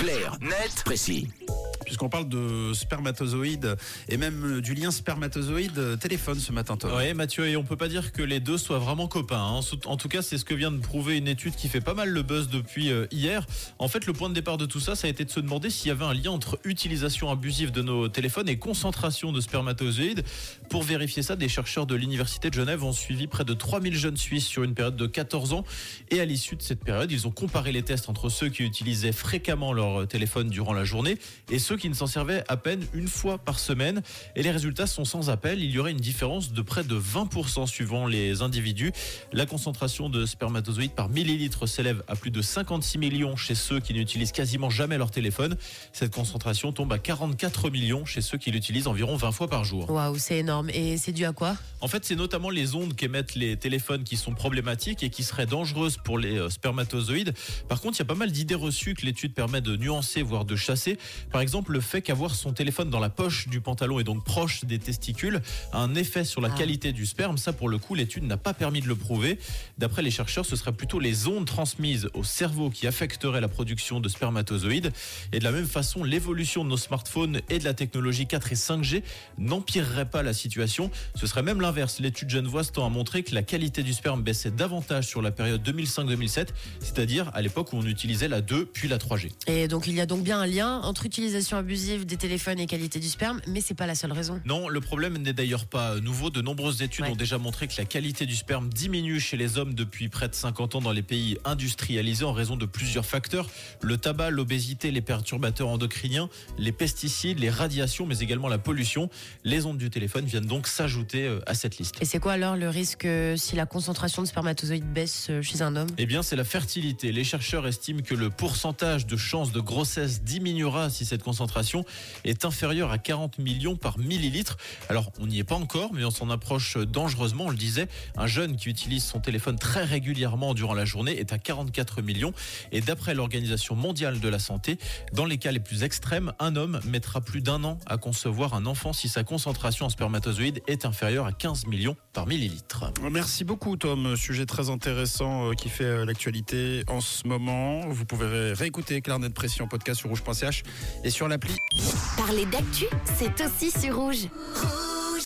Clair, net, précis. Puisqu'on parle de spermatozoïdes et même du lien spermatozoïde-téléphone ce matin. Oui, Mathieu, et on peut pas dire que les deux soient vraiment copains. hein. En tout cas, c'est ce que vient de prouver une étude qui fait pas mal le buzz depuis euh, hier. En fait, le point de départ de tout ça, ça a été de se demander s'il y avait un lien entre utilisation abusive de nos téléphones et concentration de spermatozoïdes. Pour vérifier ça, des chercheurs de l'Université de Genève ont suivi près de 3000 jeunes Suisses sur une période de 14 ans. Et à l'issue de cette période, ils ont comparé les tests entre ceux qui utilisaient fréquemment leur téléphone durant la journée et ceux qui ne s'en servaient à peine une fois par semaine. Et les résultats sont sans appel. Il y aurait une différence de près de 20% suivant les individus. La concentration de spermatozoïdes par millilitre s'élève à plus de 56 millions chez ceux qui n'utilisent quasiment jamais leur téléphone. Cette concentration tombe à 44 millions chez ceux qui l'utilisent environ 20 fois par jour. Waouh, c'est énorme. Et c'est dû à quoi? En fait, c'est notamment les ondes qu'émettent les téléphones qui sont problématiques et qui seraient dangereuses pour les euh, spermatozoïdes. Par contre, il y a pas mal d'idées reçues que l'étude permet de nuancer, voire de chasser. Par exemple, le fait qu'avoir son téléphone dans la poche du pantalon et donc proche des testicules a un effet sur la Ah. qualité du sperme. Ça, pour le coup, l'étude n'a pas permis de le prouver. D'après les chercheurs, ce serait plutôt les ondes transmises au cerveau qui affecteraient la production de spermatozoïdes. Et de la même façon, l'évolution de nos smartphones et de la technologie 4 et 5G n'empirerait pas la situation. Ce serait même l'inverse. L'étude genevoise tend à montrer que la qualité du sperme baissait davantage sur la période 2005-2007, c'est-à-dire à l'époque où on utilisait la 2 puis la 3G. Et donc il y a donc bien un lien entre utilisation abusive des téléphones et qualité du sperme, mais c'est pas la seule raison. Non, le problème n'est d'ailleurs pas nouveau. De nombreuses études Ouais. ont déjà montré que la qualité du sperme diminue chez les hommes depuis près de 50 ans dans les pays industrialisés en raison de plusieurs facteurs. Le tabac, l'obésité, les perturbateurs endocriniens, les pesticides, les radiations, mais également la pollution. Les ondes du téléphone viennent donc s'ajouter euh, à cette liste. Et c'est quoi alors le risque euh, si la concentration de spermatozoïdes baisse euh, chez un homme? Eh bien, c'est la fertilité. Les chercheurs estiment que le pourcentage de chances de grossesse diminuera si cette concentration est inférieure à 40 millions par millilitre. Alors, on n'y est pas encore, mais on s'en approche dangereusement. On le disait, un jeune qui utilise son téléphone très régulièrement durant la journée est à 44 millions. Et d'après l'Organisation mondiale de la santé, dans les cas les plus extrêmes, un homme mettra plus d'un an à concevoir un enfant si sa concentration en spermatozoïdes est inférieure à 15 millions par millilitre. Merci beaucoup, Tom. Sujet très intéressant euh, qui fait euh, l'actualité en ce moment. Vous pouvez ré- réécouter Clarnet de Pression podcast sur rouge.ch et sur Parler d'actu, c'est aussi sur rouge.